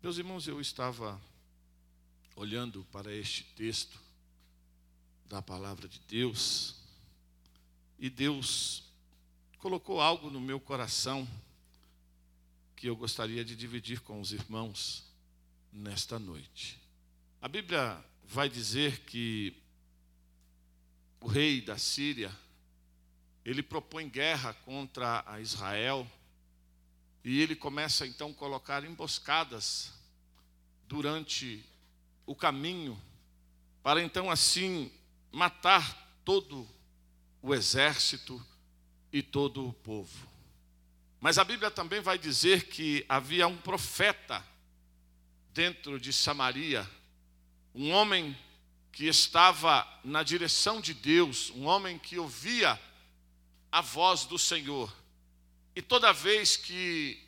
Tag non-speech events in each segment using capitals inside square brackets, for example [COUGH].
Meus irmãos, eu estava olhando para este texto da palavra de Deus e Deus colocou algo no meu coração que eu gostaria de dividir com os irmãos nesta noite. A Bíblia vai dizer que o rei da Síria ele propõe guerra contra a Israel e ele começa então a colocar emboscadas durante o caminho, para então assim matar todo o exército e todo o povo. Mas a Bíblia também vai dizer que havia um profeta dentro de Samaria, um homem que estava na direção de Deus, um homem que ouvia a voz do Senhor. E toda vez que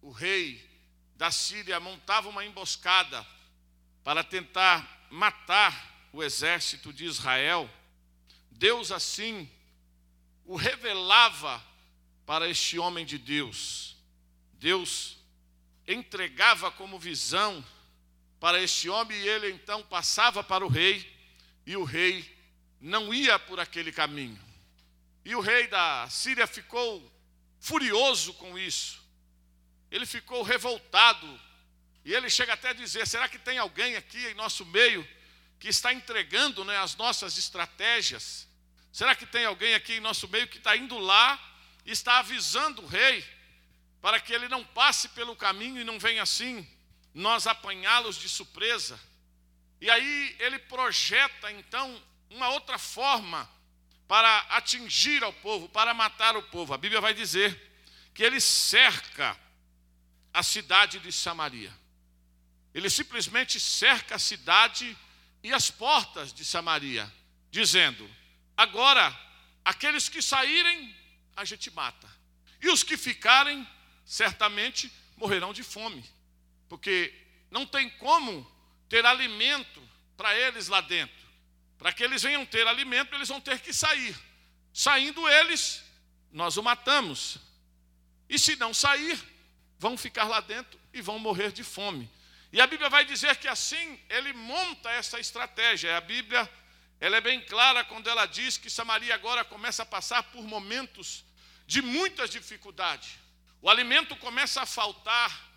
o rei da Síria montava uma emboscada para tentar matar o exército de Israel, Deus assim o revelava para este homem de Deus. Deus entregava como visão para este homem e ele então passava para o rei e o rei não ia por aquele caminho. E o rei da Síria ficou furioso com isso. Ele ficou revoltado. E ele chega até a dizer: será que tem alguém aqui em nosso meio que está entregando né, as nossas estratégias? Será que tem alguém aqui em nosso meio que está indo lá e está avisando o rei para que ele não passe pelo caminho e não venha assim nós apanhá-los de surpresa? E aí ele projeta então uma outra forma para atingir ao povo, para matar o povo. A Bíblia vai dizer que ele cerca a cidade de Samaria. Ele simplesmente cerca a cidade e as portas de Samaria, dizendo: agora, aqueles que saírem, a gente mata, e os que ficarem, certamente morrerão de fome, porque não tem como ter alimento para eles lá dentro. Para que eles venham ter alimento, eles vão ter que sair. Saindo eles, nós o matamos. E se não sair, vão ficar lá dentro e vão morrer de fome. E a Bíblia vai dizer que assim ele monta essa estratégia. A Bíblia ela é bem clara quando ela diz que Samaria agora começa a passar por momentos de muitas dificuldades. O alimento começa a faltar,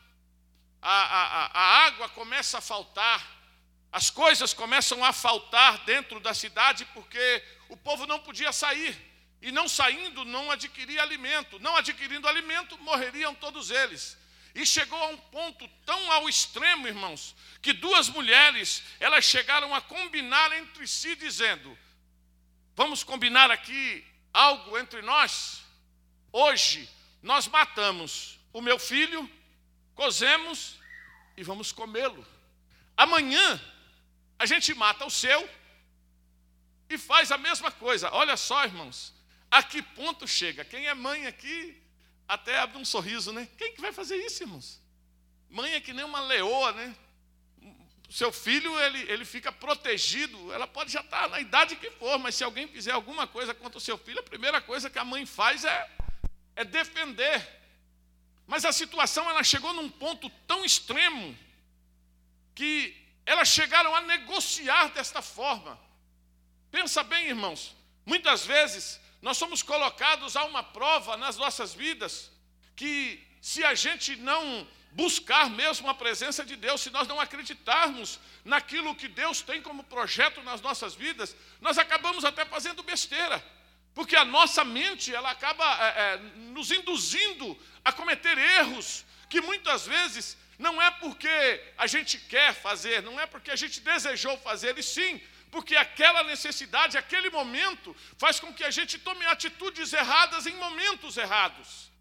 a, a, a água começa a faltar, as coisas começam a faltar dentro da cidade porque o povo não podia sair. E não saindo, não adquiria alimento. Não adquirindo alimento, morreriam todos eles. E chegou a um ponto tão ao extremo, irmãos, que duas mulheres, elas chegaram a combinar entre si, dizendo: Vamos combinar aqui algo entre nós? Hoje nós matamos o meu filho, cozemos e vamos comê-lo. Amanhã a gente mata o seu e faz a mesma coisa. Olha só, irmãos, a que ponto chega? Quem é mãe aqui até abre um sorriso, né? Quem que vai fazer isso, irmãos? Mãe é que nem uma leoa, né? Seu filho, ele, ele fica protegido, ela pode já estar na idade que for, mas se alguém fizer alguma coisa contra o seu filho, a primeira coisa que a mãe faz é, é defender. Mas a situação ela chegou num ponto tão extremo que elas chegaram a negociar desta forma. Pensa bem, irmãos, muitas vezes nós somos colocados a uma prova nas nossas vidas que se a gente não buscar mesmo a presença de Deus, se nós não acreditarmos naquilo que Deus tem como projeto nas nossas vidas, nós acabamos até fazendo besteira, porque a nossa mente ela acaba é, é, nos induzindo a cometer erros que muitas vezes não é porque a gente quer fazer, não é porque a gente desejou fazer, e sim porque aquela necessidade, aquele momento, faz com que a gente tome atitudes erradas em momentos errados.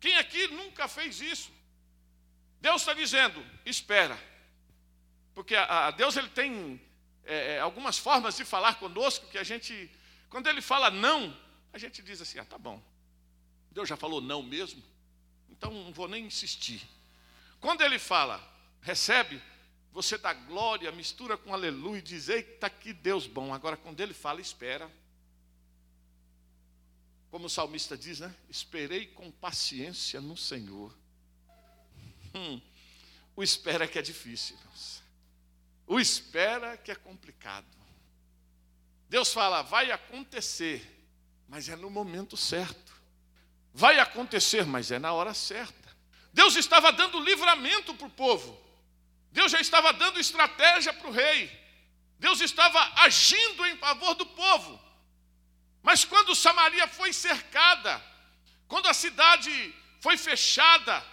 Quem aqui nunca fez isso? Deus está dizendo, espera. Porque a, a Deus ele tem é, é, algumas formas de falar conosco que a gente, quando ele fala não, a gente diz assim: ah, tá bom. Deus já falou não mesmo, então não vou nem insistir. Quando ele fala, recebe, você dá glória, mistura com aleluia e diz: Eita, que Deus bom. Agora, quando ele fala, espera. Como o salmista diz, né? Esperei com paciência no Senhor. Hum. O espera que é difícil. O espera que é complicado. Deus fala, vai acontecer, mas é no momento certo. Vai acontecer, mas é na hora certa. Deus estava dando livramento para o povo. Deus já estava dando estratégia para o rei. Deus estava agindo em favor do povo. Mas quando Samaria foi cercada, quando a cidade foi fechada,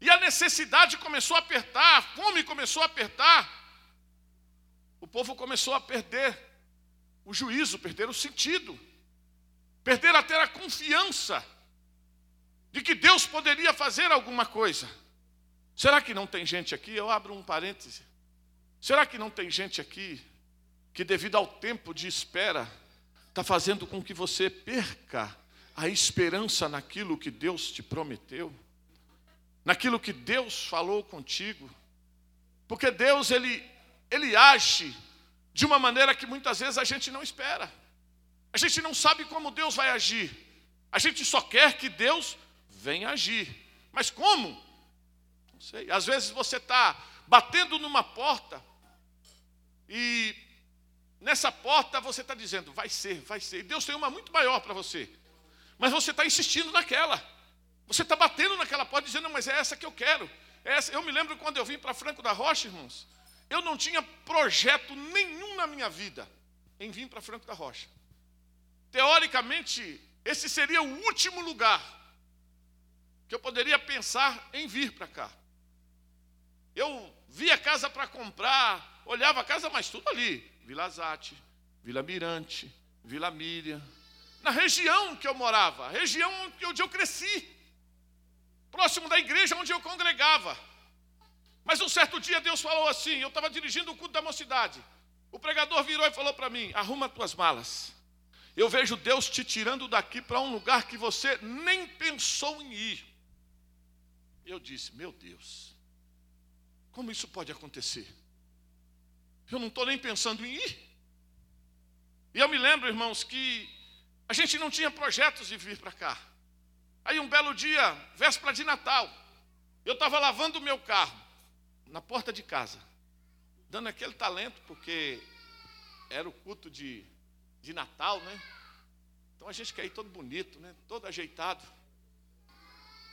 e a necessidade começou a apertar, a fome começou a apertar, o povo começou a perder o juízo, perder o sentido, perder até a confiança de que Deus poderia fazer alguma coisa. Será que não tem gente aqui? Eu abro um parêntese. Será que não tem gente aqui que, devido ao tempo de espera, está fazendo com que você perca a esperança naquilo que Deus te prometeu? Naquilo que Deus falou contigo? Porque Deus, Ele, Ele age de uma maneira que muitas vezes a gente não espera. A gente não sabe como Deus vai agir. A gente só quer que Deus vem agir. Mas como? Não sei. Às vezes você está batendo numa porta e nessa porta você está dizendo, vai ser, vai ser. E Deus tem uma muito maior para você. Mas você está insistindo naquela. Você está batendo naquela porta dizendo, mas é essa que eu quero. É essa. Eu me lembro quando eu vim para Franco da Rocha, irmãos. Eu não tinha projeto nenhum na minha vida em vir para Franco da Rocha. Teoricamente, esse seria o último lugar que eu poderia pensar em vir para cá. Eu via casa para comprar, olhava a casa, mas tudo ali. Vila Zate, Vila Mirante, Vila Miriam. Na região que eu morava, região onde eu cresci. Próximo da igreja onde eu congregava. Mas um certo dia Deus falou assim: eu estava dirigindo o culto da mocidade. O pregador virou e falou para mim: arruma tuas malas. Eu vejo Deus te tirando daqui para um lugar que você nem pensou em ir. Eu disse: Meu Deus, como isso pode acontecer? Eu não estou nem pensando em ir. E eu me lembro, irmãos, que a gente não tinha projetos de vir para cá. Aí um belo dia, véspera de Natal, eu estava lavando o meu carro na porta de casa, dando aquele talento, porque era o culto de, de Natal, né? Então a gente quer ir todo bonito, né? Todo ajeitado.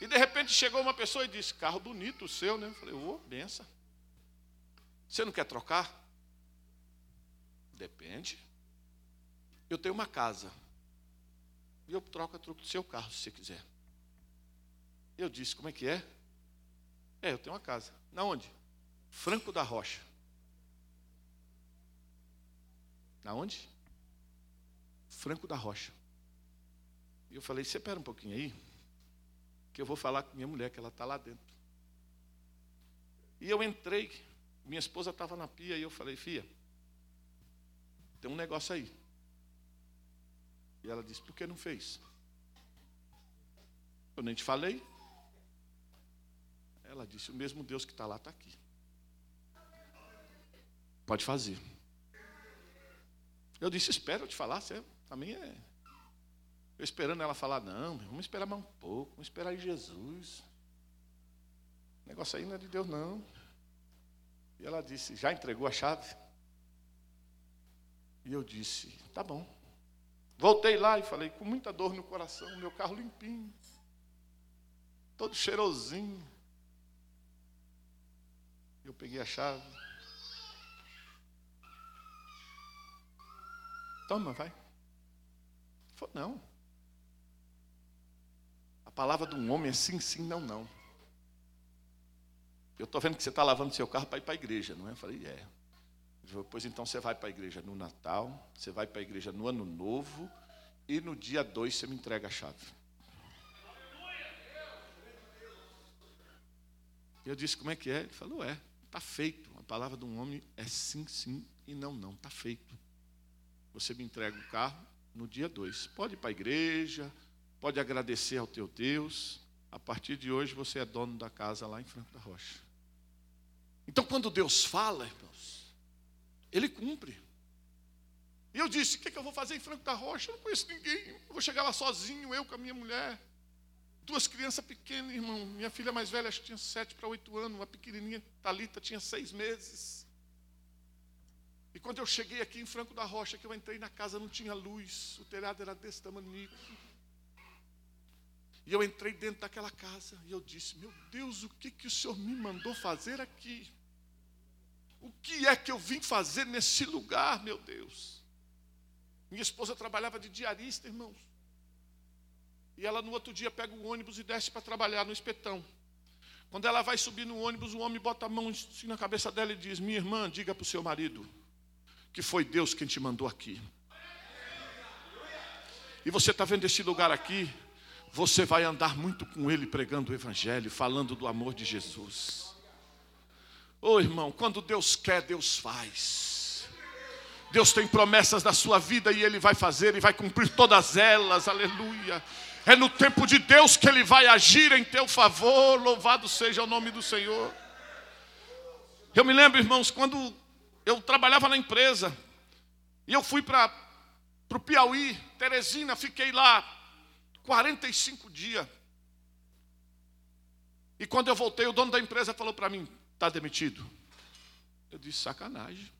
E de repente chegou uma pessoa e disse: Carro bonito o seu, né? Eu falei: Ô, oh, benção. Você não quer trocar? Depende. Eu tenho uma casa. E eu troco a troco do seu carro, se você quiser. Eu disse: Como é que é? É, eu tenho uma casa. Na onde? Franco da Rocha. Na onde? Franco da Rocha. E eu falei: Você um pouquinho aí que eu vou falar com minha mulher, que ela está lá dentro. E eu entrei, minha esposa estava na pia, e eu falei, Fia, tem um negócio aí. E ela disse, por que não fez? Eu nem te falei. Ela disse, o mesmo Deus que está lá está aqui. Pode fazer. Eu disse, espera eu te falar, você também é eu esperando ela falar, não, vamos esperar mais um pouco, vamos esperar em Jesus. O negócio aí não é de Deus, não. E ela disse, já entregou a chave? E eu disse, tá bom. Voltei lá e falei, com muita dor no coração, meu carro limpinho, todo cheirosinho. Eu peguei a chave. Toma, vai. Falei, não. A palavra de um homem é sim, sim, não, não. Eu estou vendo que você está lavando seu carro para ir para a igreja, não é? Eu falei, é. Pois então você vai para a igreja no Natal, você vai para a igreja no Ano Novo, e no dia 2 você me entrega a chave. Eu disse, como é que é? Ele falou, é, está feito. A palavra de um homem é sim, sim e não, não. Está feito. Você me entrega o carro no dia 2. Pode ir para a igreja, pode agradecer ao teu Deus. A partir de hoje você é dono da casa lá em Franco da Rocha. Então, quando Deus fala, irmãos, Ele cumpre. E eu disse: o que, é que eu vou fazer em Franco da Rocha? Eu não conheço ninguém. Eu vou chegar lá sozinho, eu com a minha mulher. duas crianças pequenas, irmão. Minha filha mais velha acho que tinha sete para oito anos, uma pequenininha, Talita tinha seis meses. E quando eu cheguei aqui em Franco da Rocha, que eu entrei na casa, não tinha luz, o telhado era desse tamanho. E eu entrei dentro daquela casa e eu disse: Meu Deus, o que, que o Senhor me mandou fazer aqui? O que é que eu vim fazer nesse lugar, meu Deus? Minha esposa trabalhava de diarista, irmãos. E ela no outro dia pega o ônibus e desce para trabalhar no espetão. Quando ela vai subir no ônibus, o homem bota a mão assim na cabeça dela e diz: Minha irmã, diga para o seu marido que foi Deus quem te mandou aqui. E você está vendo esse lugar aqui? Você vai andar muito com ele pregando o Evangelho, falando do amor de Jesus. Ô oh, irmão, quando Deus quer, Deus faz. Deus tem promessas da sua vida e Ele vai fazer e vai cumprir todas elas, aleluia. É no tempo de Deus que Ele vai agir em teu favor, louvado seja o nome do Senhor. Eu me lembro, irmãos, quando eu trabalhava na empresa e eu fui para o Piauí, Teresina, fiquei lá 45 dias. E quando eu voltei, o dono da empresa falou para mim: está demitido. Eu disse: sacanagem.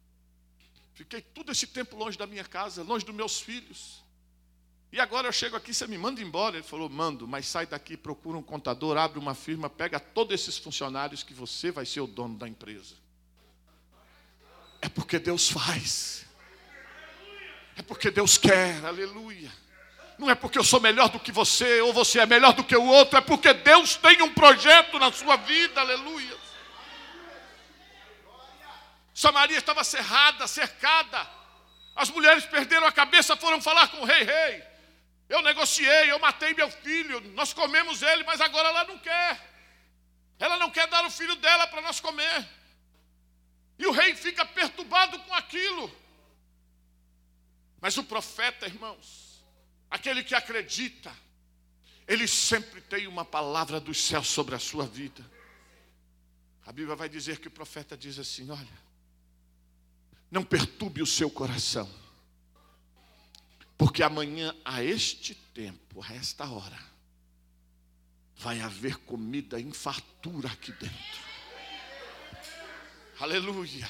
Fiquei todo esse tempo longe da minha casa, longe dos meus filhos. E agora eu chego aqui, você me manda embora. Ele falou: mando, mas sai daqui, procura um contador, abre uma firma, pega todos esses funcionários que você vai ser o dono da empresa. É porque Deus faz. É porque Deus quer, aleluia. Não é porque eu sou melhor do que você, ou você é melhor do que o outro, é porque Deus tem um projeto na sua vida, aleluia. Samaria estava cerrada, cercada. As mulheres perderam a cabeça, foram falar com o rei, rei. Eu negociei, eu matei meu filho, nós comemos ele, mas agora ela não quer. Ela não quer dar o filho dela para nós comer. E o rei fica perturbado com aquilo. Mas o profeta, irmãos, aquele que acredita, ele sempre tem uma palavra dos céus sobre a sua vida. A Bíblia vai dizer que o profeta diz assim: olha, não perturbe o seu coração, porque amanhã, a este tempo, a esta hora, vai haver comida em fartura aqui dentro. Aleluia.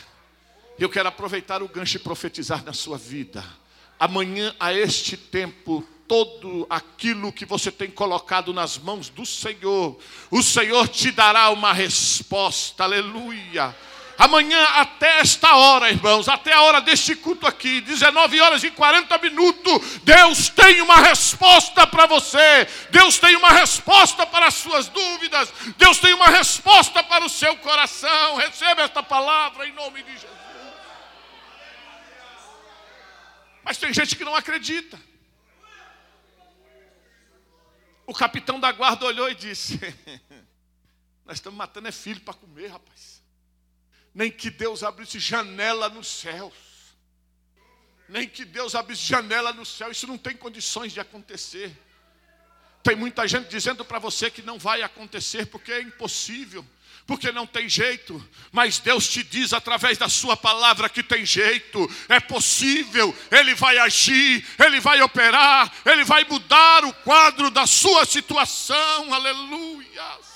Eu quero aproveitar o gancho e profetizar na sua vida. Amanhã, a este tempo, todo aquilo que você tem colocado nas mãos do Senhor, o Senhor te dará uma resposta. Aleluia. Amanhã, até esta hora, irmãos, até a hora deste culto aqui, 19 horas e 40 minutos, Deus tem uma resposta para você, Deus tem uma resposta para as suas dúvidas, Deus tem uma resposta para o seu coração. Receba esta palavra em nome de Jesus. Mas tem gente que não acredita. O capitão da guarda olhou e disse: [LAUGHS] Nós estamos matando é filho para comer, rapaz nem que Deus abrisse janela nos céus. Nem que Deus abrisse janela no céu, isso não tem condições de acontecer. Tem muita gente dizendo para você que não vai acontecer porque é impossível, porque não tem jeito, mas Deus te diz através da Sua palavra que tem jeito, é possível, Ele vai agir, Ele vai operar, Ele vai mudar o quadro da sua situação, aleluia.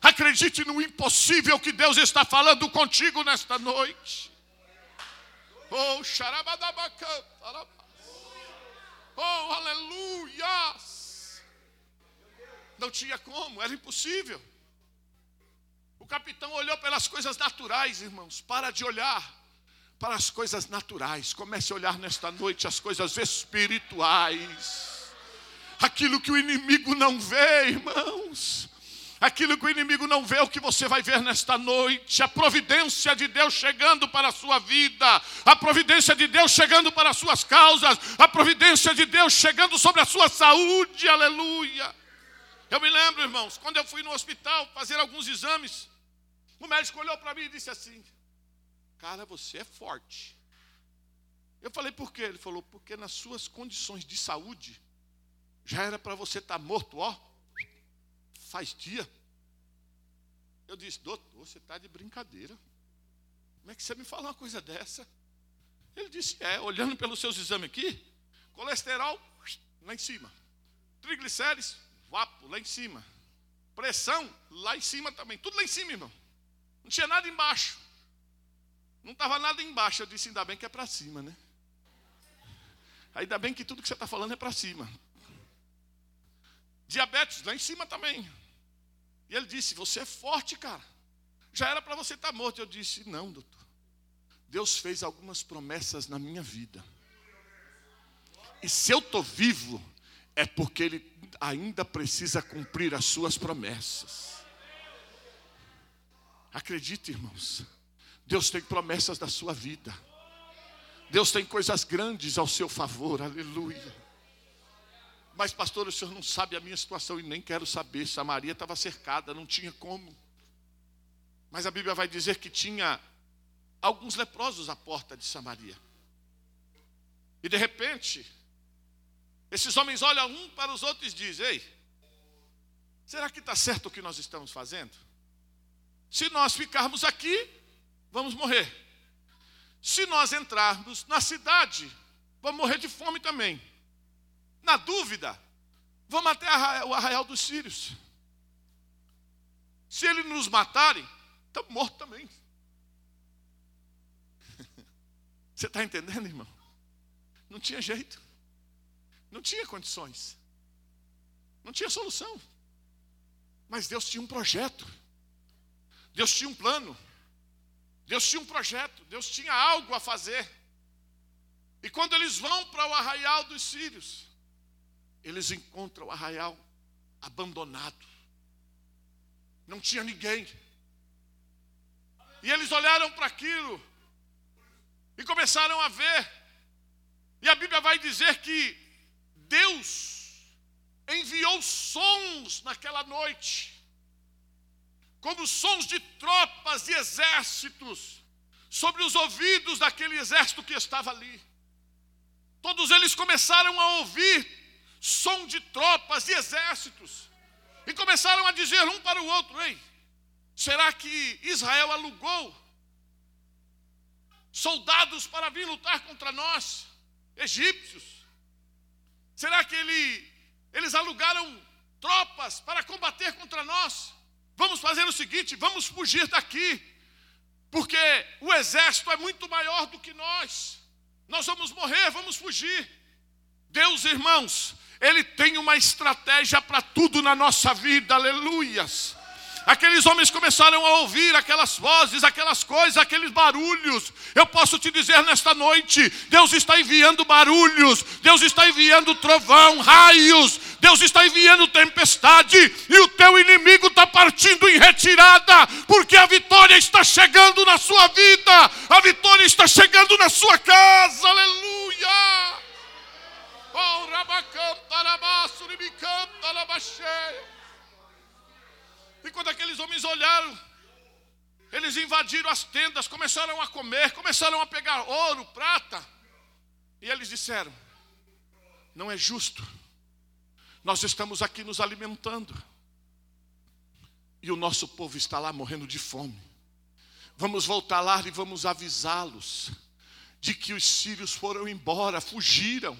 Acredite no impossível que Deus está falando contigo nesta noite. Oh, xarabadabacã. Oh, aleluia. Não tinha como, era impossível. O capitão olhou pelas coisas naturais, irmãos. Para de olhar para as coisas naturais. Comece a olhar nesta noite as coisas espirituais. Aquilo que o inimigo não vê, irmãos. Aquilo que o inimigo não vê, o que você vai ver nesta noite, a providência de Deus chegando para a sua vida, a providência de Deus chegando para as suas causas, a providência de Deus chegando sobre a sua saúde, aleluia. Eu me lembro, irmãos, quando eu fui no hospital fazer alguns exames, o médico olhou para mim e disse assim: Cara, você é forte. Eu falei, por quê? Ele falou, porque nas suas condições de saúde, já era para você estar tá morto, ó, faz dia. Eu disse, doutor, você está de brincadeira. Como é que você me fala uma coisa dessa? Ele disse, é, olhando pelos seus exames aqui, colesterol lá em cima, Triglicérides, vapo, lá em cima. Pressão, lá em cima também. Tudo lá em cima, irmão. Não tinha nada embaixo. Não estava nada embaixo. Eu disse, ainda bem que é para cima, né? Ainda bem que tudo que você está falando é para cima. Diabetes, lá em cima também. E ele disse: Você é forte, cara. Já era para você estar tá morto. Eu disse: Não, doutor. Deus fez algumas promessas na minha vida. E se eu estou vivo, é porque Ele ainda precisa cumprir as suas promessas. Acredite, irmãos. Deus tem promessas da sua vida. Deus tem coisas grandes ao seu favor. Aleluia. Mas, pastor, o senhor não sabe a minha situação e nem quero saber. Samaria estava cercada, não tinha como. Mas a Bíblia vai dizer que tinha alguns leprosos à porta de Samaria. E de repente, esses homens olham um para os outros e dizem: Ei, será que está certo o que nós estamos fazendo? Se nós ficarmos aqui, vamos morrer. Se nós entrarmos na cidade, vamos morrer de fome também. Na dúvida, vamos até o arraial dos sírios. Se eles nos matarem, estamos mortos também. [LAUGHS] Você está entendendo, irmão? Não tinha jeito. Não tinha condições. Não tinha solução. Mas Deus tinha um projeto. Deus tinha um plano. Deus tinha um projeto. Deus tinha algo a fazer. E quando eles vão para o arraial dos sírios, eles encontram o arraial abandonado. Não tinha ninguém. E eles olharam para aquilo e começaram a ver. E a Bíblia vai dizer que Deus enviou sons naquela noite, como sons de tropas e exércitos, sobre os ouvidos daquele exército que estava ali. Todos eles começaram a ouvir som de tropas e exércitos. E começaram a dizer um para o outro: Ei, será que Israel alugou soldados para vir lutar contra nós, egípcios? Será que ele, eles alugaram tropas para combater contra nós? Vamos fazer o seguinte: vamos fugir daqui, porque o exército é muito maior do que nós. Nós vamos morrer, vamos fugir. Deus, irmãos, ele tem uma estratégia para tudo na nossa vida, aleluias. Aqueles homens começaram a ouvir aquelas vozes, aquelas coisas, aqueles barulhos. Eu posso te dizer nesta noite: Deus está enviando barulhos, Deus está enviando trovão, raios, Deus está enviando tempestade, e o teu inimigo está partindo em retirada, porque a vitória está chegando na sua vida, a vitória está chegando na sua casa, aleluia. Oh, e quando aqueles homens olharam, eles invadiram as tendas, começaram a comer, começaram a pegar ouro, prata. E eles disseram: Não é justo. Nós estamos aqui nos alimentando. E o nosso povo está lá morrendo de fome. Vamos voltar lá e vamos avisá-los de que os sírios foram embora, fugiram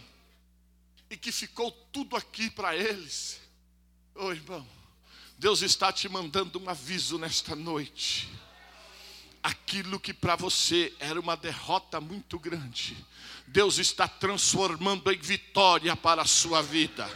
e que ficou tudo aqui para eles. Ô oh, irmão, Deus está te mandando um aviso nesta noite. Aquilo que para você era uma derrota muito grande, Deus está transformando em vitória para a sua vida.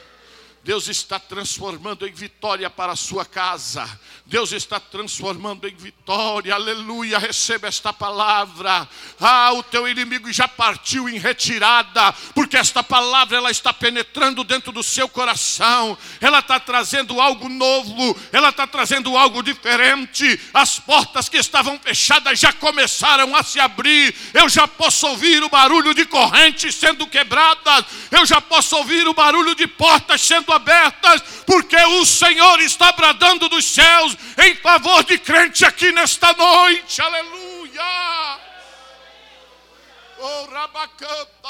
Deus está transformando em vitória para a sua casa. Deus está transformando em vitória. Aleluia. Receba esta palavra. Ah, o teu inimigo já partiu em retirada, porque esta palavra ela está penetrando dentro do seu coração. Ela está trazendo algo novo, ela está trazendo algo diferente. As portas que estavam fechadas já começaram a se abrir. Eu já posso ouvir o barulho de correntes sendo quebradas. Eu já posso ouvir o barulho de portas sendo abertas, porque o Senhor está bradando dos céus em favor de crente aqui nesta noite. Aleluia! Oh, rabacanta!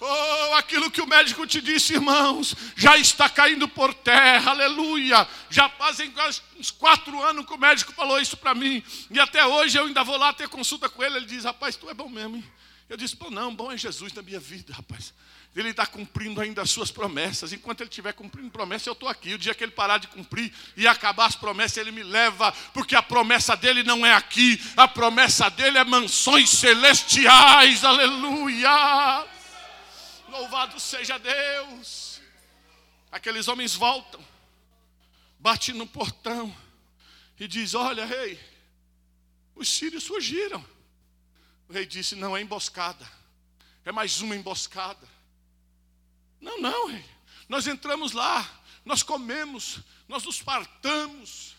Oh, aquilo que o médico te disse, irmãos, já está caindo por terra, aleluia. Já fazem uns quatro anos que o médico falou isso para mim, e até hoje eu ainda vou lá ter consulta com ele. Ele diz: Rapaz, tu é bom mesmo, hein? Eu disse, pô, não, bom é Jesus na minha vida, rapaz. Ele está cumprindo ainda as suas promessas. Enquanto ele estiver cumprindo promessas, eu estou aqui. O dia que ele parar de cumprir e acabar as promessas, ele me leva, porque a promessa dele não é aqui, a promessa dele é mansões celestiais. Aleluia! Louvado seja Deus. Aqueles homens voltam, bate no portão e diz: Olha, rei, os sírios fugiram. O rei disse: Não é emboscada, é mais uma emboscada. Não, não, rei. Nós entramos lá, nós comemos, nós nos partamos,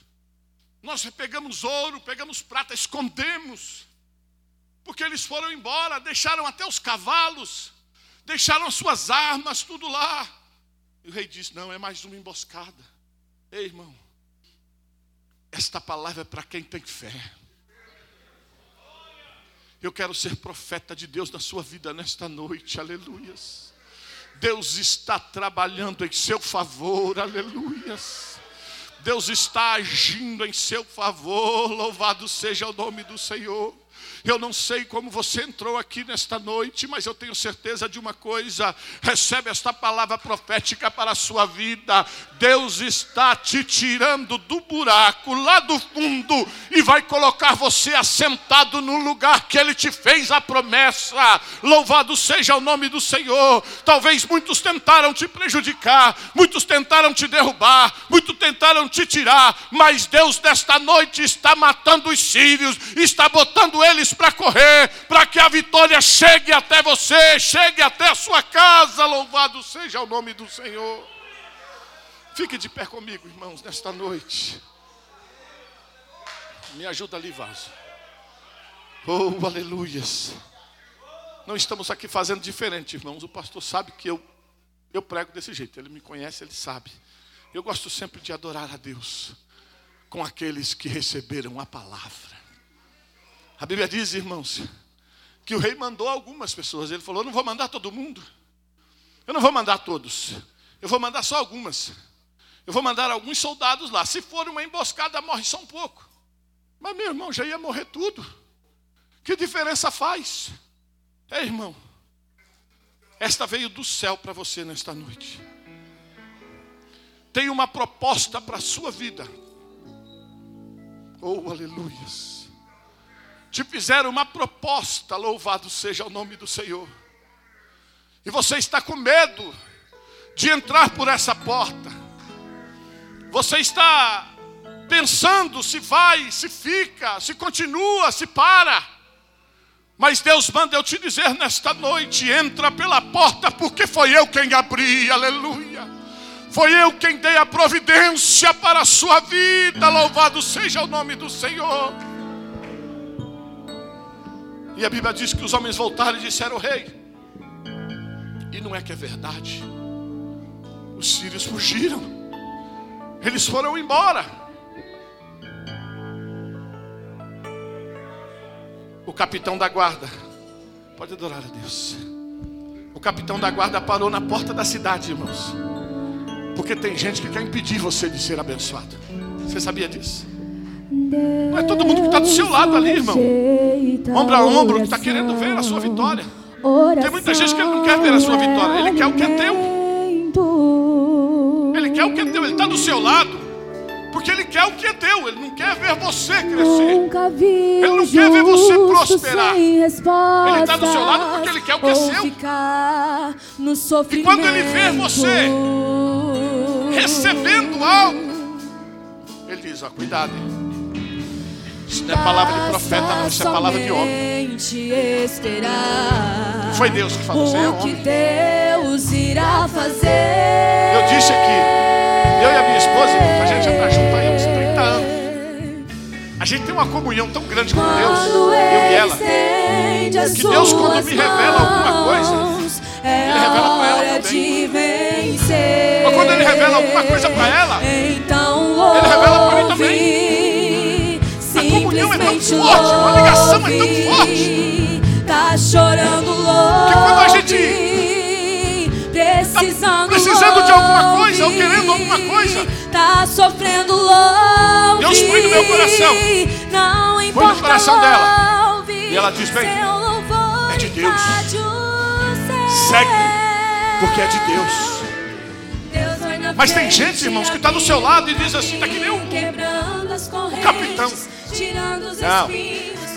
nós pegamos ouro, pegamos prata, escondemos, porque eles foram embora, deixaram até os cavalos, deixaram as suas armas, tudo lá. E o rei disse: Não, é mais uma emboscada. Ei, irmão, esta palavra é para quem tem fé. Eu quero ser profeta de Deus na sua vida nesta noite, aleluias. Deus está trabalhando em seu favor, aleluias. Deus está agindo em seu favor, louvado seja o nome do Senhor. Eu não sei como você entrou aqui nesta noite, mas eu tenho certeza de uma coisa: recebe esta palavra profética para a sua vida. Deus está te tirando do buraco lá do fundo e vai colocar você assentado no lugar que Ele te fez a promessa. Louvado seja o nome do Senhor. Talvez muitos tentaram te prejudicar, muitos tentaram te derrubar, muitos tentaram te tirar, mas Deus nesta noite está matando os sírios, está botando eles para correr, para que a vitória chegue até você, chegue até a sua casa. Louvado seja o nome do Senhor. Fique de pé comigo, irmãos, nesta noite. Me ajuda ali, vaso. Oh, aleluias. Não estamos aqui fazendo diferente, irmãos. O pastor sabe que eu, eu prego desse jeito. Ele me conhece, ele sabe. Eu gosto sempre de adorar a Deus com aqueles que receberam a palavra. A Bíblia diz, irmãos, que o rei mandou algumas pessoas. Ele falou: Eu não vou mandar todo mundo. Eu não vou mandar todos. Eu vou mandar só algumas. Eu vou mandar alguns soldados lá. Se for uma emboscada, morre só um pouco. Mas, meu irmão, já ia morrer tudo. Que diferença faz? É, irmão. Esta veio do céu para você nesta noite. Tem uma proposta para a sua vida. Oh, aleluias te fizeram uma proposta, louvado seja o nome do Senhor. E você está com medo de entrar por essa porta. Você está pensando se vai, se fica, se continua, se para. Mas Deus manda eu te dizer nesta noite: entra pela porta, porque foi eu quem abri, aleluia. Foi eu quem dei a providência para a sua vida, louvado seja o nome do Senhor. E a Bíblia diz que os homens voltaram e disseram: Rei, e não é que é verdade. Os sírios fugiram, eles foram embora. O capitão da guarda, pode adorar a Deus. O capitão da guarda parou na porta da cidade, irmãos, porque tem gente que quer impedir você de ser abençoado. Você sabia disso? Não é todo mundo que está do seu lado ali, irmão. Ombro a ombro, que está querendo ver a sua vitória. Tem muita gente que ele não quer ver a sua vitória, ele quer o que é teu. Ele quer o que é teu, ele está do seu lado. Porque ele quer o que é teu, ele não quer ver você crescer. Ele não quer ver você prosperar. Ele está do seu lado porque ele quer o que é seu. E quando ele vê você recebendo algo, ele diz: ó, cuidado. Hein? Isso não é palavra de profeta, não. Isso é palavra de homem. Não foi Deus que falou, isso é homem. Deus irá fazer. Eu disse aqui, eu e a minha esposa, a gente já está junto aí uns 30 anos. A gente tem uma comunhão tão grande com Deus, eu e ela, que Deus, quando me revela alguma coisa, é Ele revela para ela também. Mas quando Ele revela alguma coisa para ela, forte, uma ligação é tão forte. Tá chorando louco. Que quando a gente precisando, tá precisando de alguma coisa ou querendo alguma coisa, tá sofrendo louco. Deus põe no meu coração. Não põe no coração dela. E ela diz: Vem, é de Deus. Segue, porque é de Deus. Mas tem gente, irmãos, que está do seu lado e diz assim, está que nem um capitão.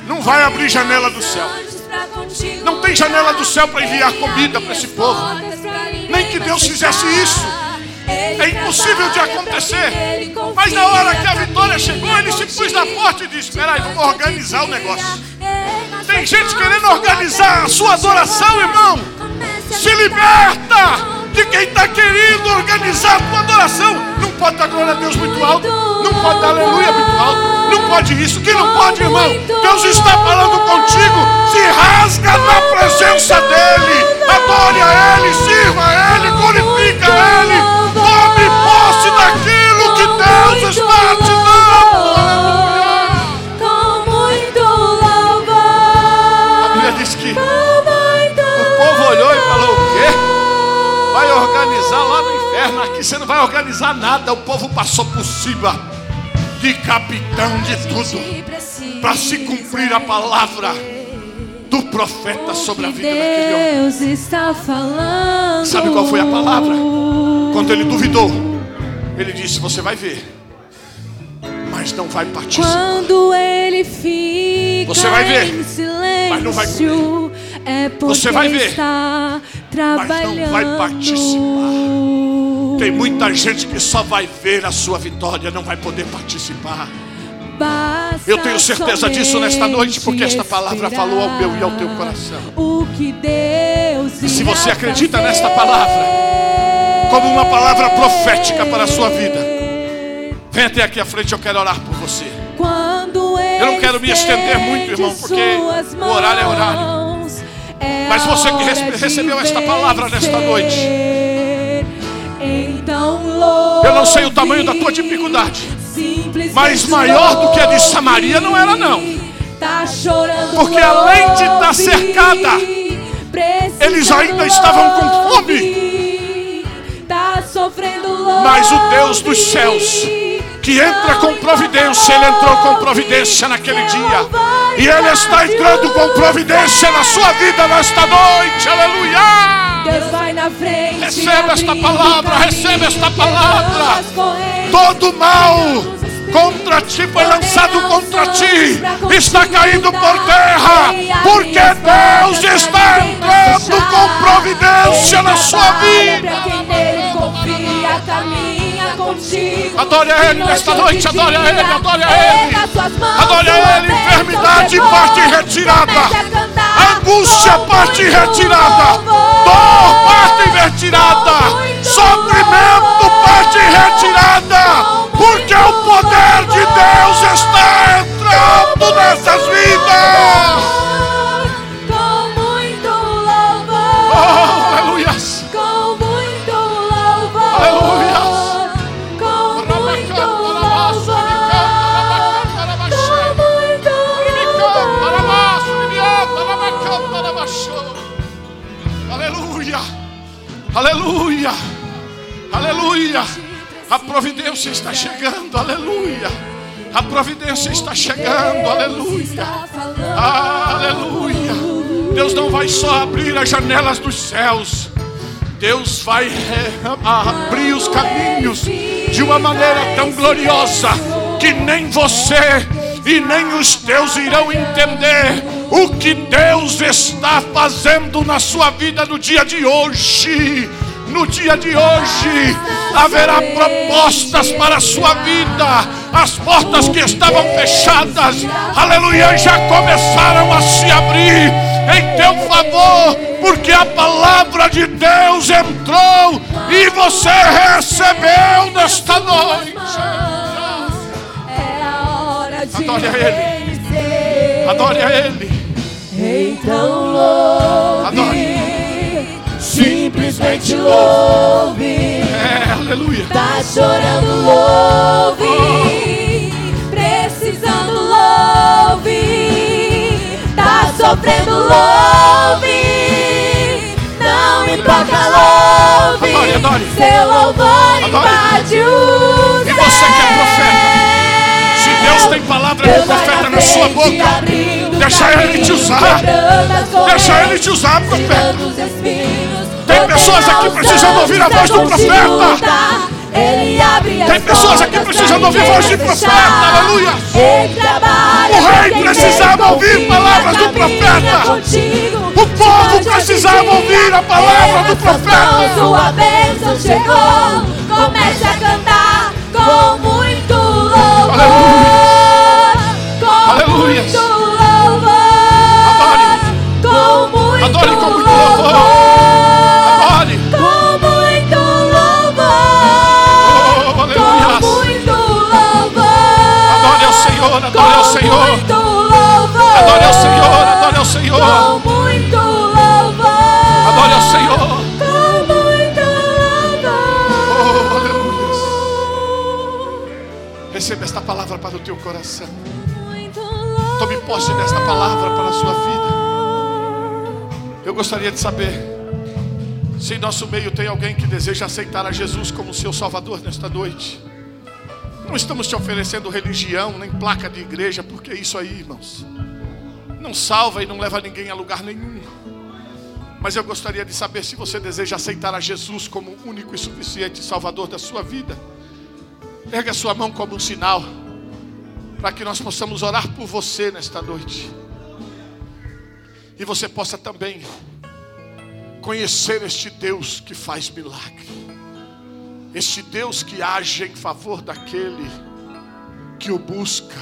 Não, não vai abrir janela do céu. Não tem janela do céu para enviar comida para esse povo. Nem que Deus fizesse isso. É impossível de acontecer. Mas na hora que a vitória chegou, ele se pôs na porta e disse: Espera aí, vamos organizar o negócio. Tem gente querendo organizar a sua adoração, irmão. Se liberta de quem está querendo organizar a tua adoração. Não pode dar glória a Deus muito alto. Não pode dar aleluia muito alto. Não pode isso. Que não pode, irmão. Deus está falando contigo. Se rasga na presença dEle. Adore a Ele, sirva a Ele, glorifica a Ele. Tome posse daquilo que Deus está te dando. Com muito louvor. A Bíblia diz que o povo olhou e falou: O quê? Vai organizar lá no inferno. Aqui você não vai organizar nada. O povo passou por cima de capitão de tudo. Para se cumprir a palavra do profeta sobre a vida daquele homem. Deus está falando. Sabe qual foi a palavra? Quando ele duvidou, ele disse: Você vai ver, mas não vai participar. Quando ele fica Você vai ver, em silêncio, mas não vai é porque Você vai ver, trabalhando. não vai participar. Tem muita gente que só vai ver a sua vitória, não vai poder participar. Eu tenho certeza disso nesta noite, porque esta palavra falou ao meu e ao teu coração. O que Deus E se você acredita nesta palavra, como uma palavra profética para a sua vida, vem até aqui à frente, eu quero orar por você. Eu não quero me estender muito, irmão, porque o horário é horário. Mas você que rece- recebeu esta palavra nesta noite, então Eu não sei o tamanho da tua dificuldade, mas maior do que a de Samaria não era não. Tá chorando Porque além de estar louve, cercada, eles ainda estavam com louve, Tá sofrendo louve, Mas o Deus dos céus, que entra com providência, ele entrou com providência naquele dia. E ele está entrando com providência na sua vida nesta noite. Aleluia! Deus vai na frente. Recebe esta palavra, recebe esta palavra. Todo mal contra ti foi lançado contra ti, está caindo por terra, porque Deus está entrando com providência na sua vida. Quem nele confia, caminha contigo. Adore a Ele nesta noite, adore a Ele, adore a Ele. Adore a Ele, enfermidade, parte retirada. Angústia, parte retirada. Dor, parte retirada. Sofrimento, parte retirada. Porque aleluia. A providência está chegando, aleluia. A providência está chegando, aleluia. Aleluia. Deus não vai só abrir as janelas dos céus. Deus vai abrir os caminhos de uma maneira tão gloriosa que nem você e nem os teus irão entender o que Deus está fazendo na sua vida no dia de hoje. No dia de hoje haverá propostas para a sua vida. As portas que estavam fechadas, aleluia, já começaram a se abrir em teu favor, porque a palavra de Deus entrou e você recebeu nesta noite. É a hora de Adore a Ele. Adore a Ele, Então louve. Simplesmente louve. é, aleluia. Tá chorando, louve. Precisando, louve. Tá sofrendo, louve. Não importa, louve. Adore, adore. Seu louvor invade o E você que é profeta, se Deus tem palavra de profeta na sua boca, Deixa ele te usar. Deixa ele te usar, profeta. Tem pessoas aqui precisando ouvir a voz do profeta. Tem pessoas aqui precisando ouvir a voz de profeta, aleluia. O rei precisava ouvir palavras do profeta. O povo precisava ouvir a palavra do profeta. Sua bênção chegou. Comece a cantar com muito louvor. Aleluia. Senhor. Com muito louvor. Adore ao Senhor. Com muito Oh, louvor. aleluia. Receba esta palavra para o teu coração. Tome posse desta palavra para a sua vida. Eu gostaria de saber se em nosso meio tem alguém que deseja aceitar a Jesus como seu Salvador nesta noite. Não estamos te oferecendo religião, nem placa de igreja, porque isso aí, irmãos, não salva e não leva ninguém a lugar nenhum. Mas eu gostaria de saber se você deseja aceitar a Jesus como único e suficiente Salvador da sua vida. Ergue a sua mão como um sinal para que nós possamos orar por você nesta noite. E você possa também conhecer este Deus que faz milagre. Este Deus que age em favor daquele que o busca,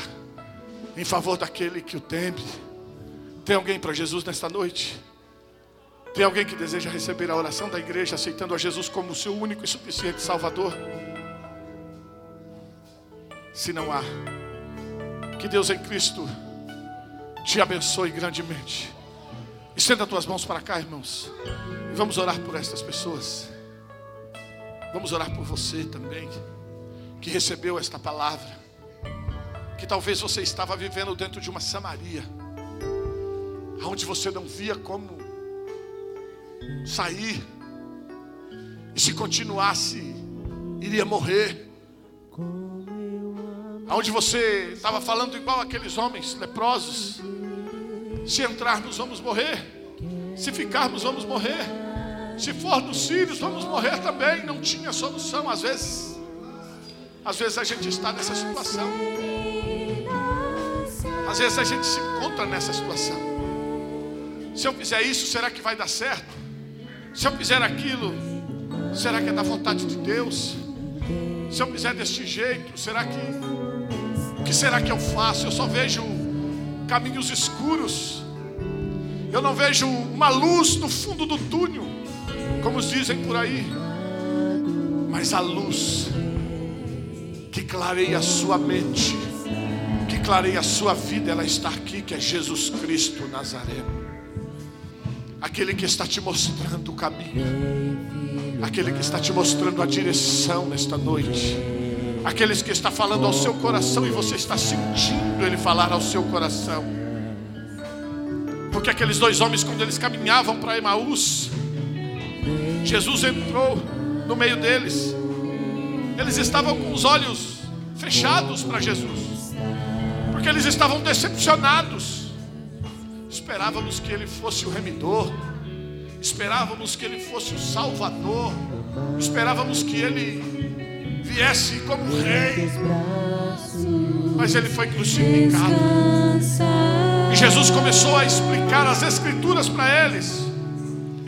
em favor daquele que o teme. Tem alguém para Jesus nesta noite? Tem alguém que deseja receber a oração da igreja, aceitando a Jesus como seu único e suficiente Salvador? Se não há, que Deus em Cristo te abençoe grandemente. Estenda as tuas mãos para cá, irmãos. E vamos orar por estas pessoas. Vamos orar por você também, que recebeu esta palavra. Que talvez você estava vivendo dentro de uma Samaria, onde você não via como sair, e se continuasse, iria morrer. Onde você estava falando igual aqueles homens leprosos. Se entrarmos, vamos morrer. Se ficarmos, vamos morrer. Se for nos filhos, vamos morrer também. Não tinha solução, às vezes. Às vezes a gente está nessa situação. Às vezes a gente se encontra nessa situação. Se eu fizer isso, será que vai dar certo? Se eu fizer aquilo, será que é da vontade de Deus? Se eu fizer deste jeito, será que o que será que eu faço? Eu só vejo caminhos escuros. Eu não vejo uma luz no fundo do túnel, como dizem por aí. Mas a luz que clareia a sua mente, que clareia a sua vida, ela está aqui, que é Jesus Cristo Nazareno. Aquele que está te mostrando o caminho, aquele que está te mostrando a direção nesta noite. Aqueles que está falando ao seu coração e você está sentindo ele falar ao seu coração. Porque aqueles dois homens, quando eles caminhavam para Emaús, Jesus entrou no meio deles. Eles estavam com os olhos fechados para Jesus, porque eles estavam decepcionados. Esperávamos que ele fosse o remidor, esperávamos que ele fosse o salvador, esperávamos que ele viesse como rei, mas ele foi crucificado. E Jesus começou a explicar as Escrituras para eles.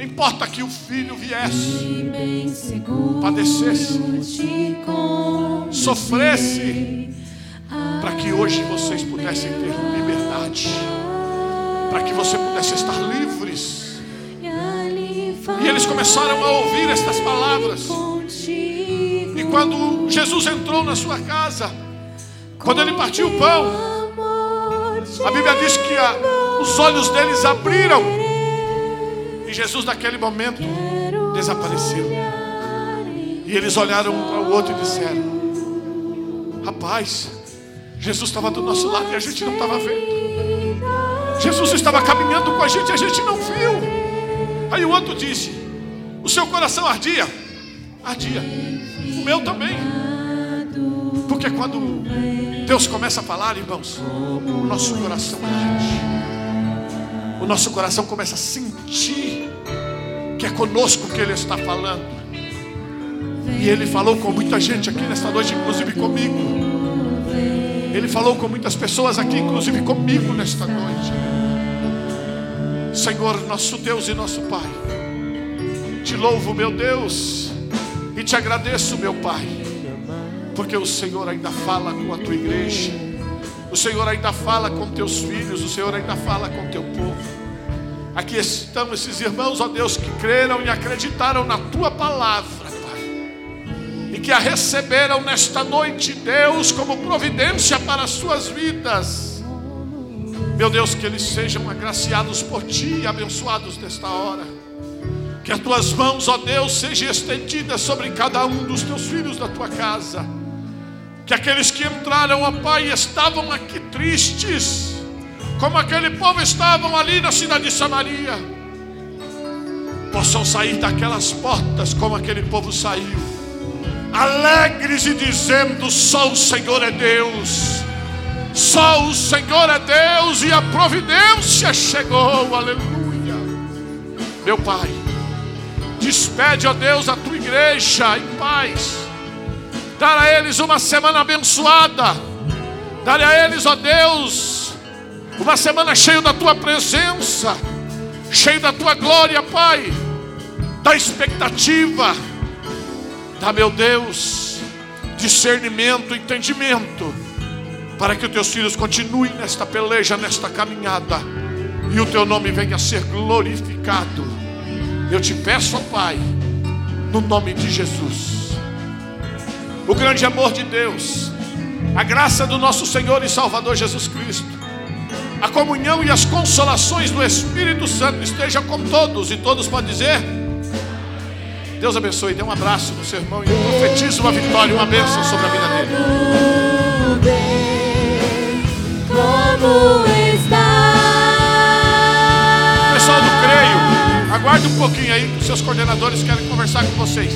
Importa que o filho viesse, padecesse, sofresse, para que hoje vocês pudessem ter liberdade, para que você pudesse estar livres. E eles começaram a ouvir estas palavras. E quando Jesus entrou na sua casa, quando ele partiu o pão, a Bíblia diz que a, os olhos deles abriram. E Jesus, naquele momento, desapareceu. E eles olharam um para o outro e disseram: Rapaz, Jesus estava do nosso lado e a gente não estava vendo. Jesus estava caminhando com a gente e a gente não viu. Aí o outro disse: O seu coração ardia? Ardia. O meu também. Porque quando Deus começa a falar, irmãos, o nosso coração arde. o nosso coração começa a sentir que é conosco que Ele está falando. E Ele falou com muita gente aqui nesta noite, inclusive comigo. Ele falou com muitas pessoas aqui, inclusive comigo nesta noite. Senhor, nosso Deus e nosso Pai, te louvo, meu Deus, e te agradeço, meu Pai, porque o Senhor ainda fala com a tua igreja, o Senhor ainda fala com teus filhos, o Senhor ainda fala com teu povo. Aqui estão esses irmãos, ó Deus, que creram e acreditaram na tua palavra, e que a receberam nesta noite, Deus, como providência para as suas vidas. Meu Deus, que eles sejam agraciados por ti e abençoados nesta hora. Que as tuas mãos, ó Deus, sejam estendidas sobre cada um dos teus filhos da tua casa. Que aqueles que entraram, ó Pai, estavam aqui tristes como aquele povo estavam ali na cidade de Samaria, possam sair daquelas portas como aquele povo saiu, alegres e dizendo: só o Senhor é Deus, só o Senhor é Deus e a providência chegou, aleluia. Meu Pai, despede, ó Deus, a tua igreja em paz, dar a eles uma semana abençoada, dar a eles, ó Deus, uma semana cheia da tua presença, cheia da tua glória, Pai, da expectativa, da meu Deus, discernimento, entendimento, para que os teus filhos continuem nesta peleja, nesta caminhada, e o teu nome venha a ser glorificado. Eu te peço, ó Pai, no nome de Jesus. O grande amor de Deus, a graça do nosso Senhor e Salvador Jesus Cristo a comunhão e as consolações do Espírito Santo estejam com todos. E todos podem dizer: Deus abençoe. Dê um abraço no seu irmão e profetize uma vitória, uma bênção sobre a vida dele. Como está? Pessoal do Creio, aguarde um pouquinho aí, que seus coordenadores querem conversar com vocês.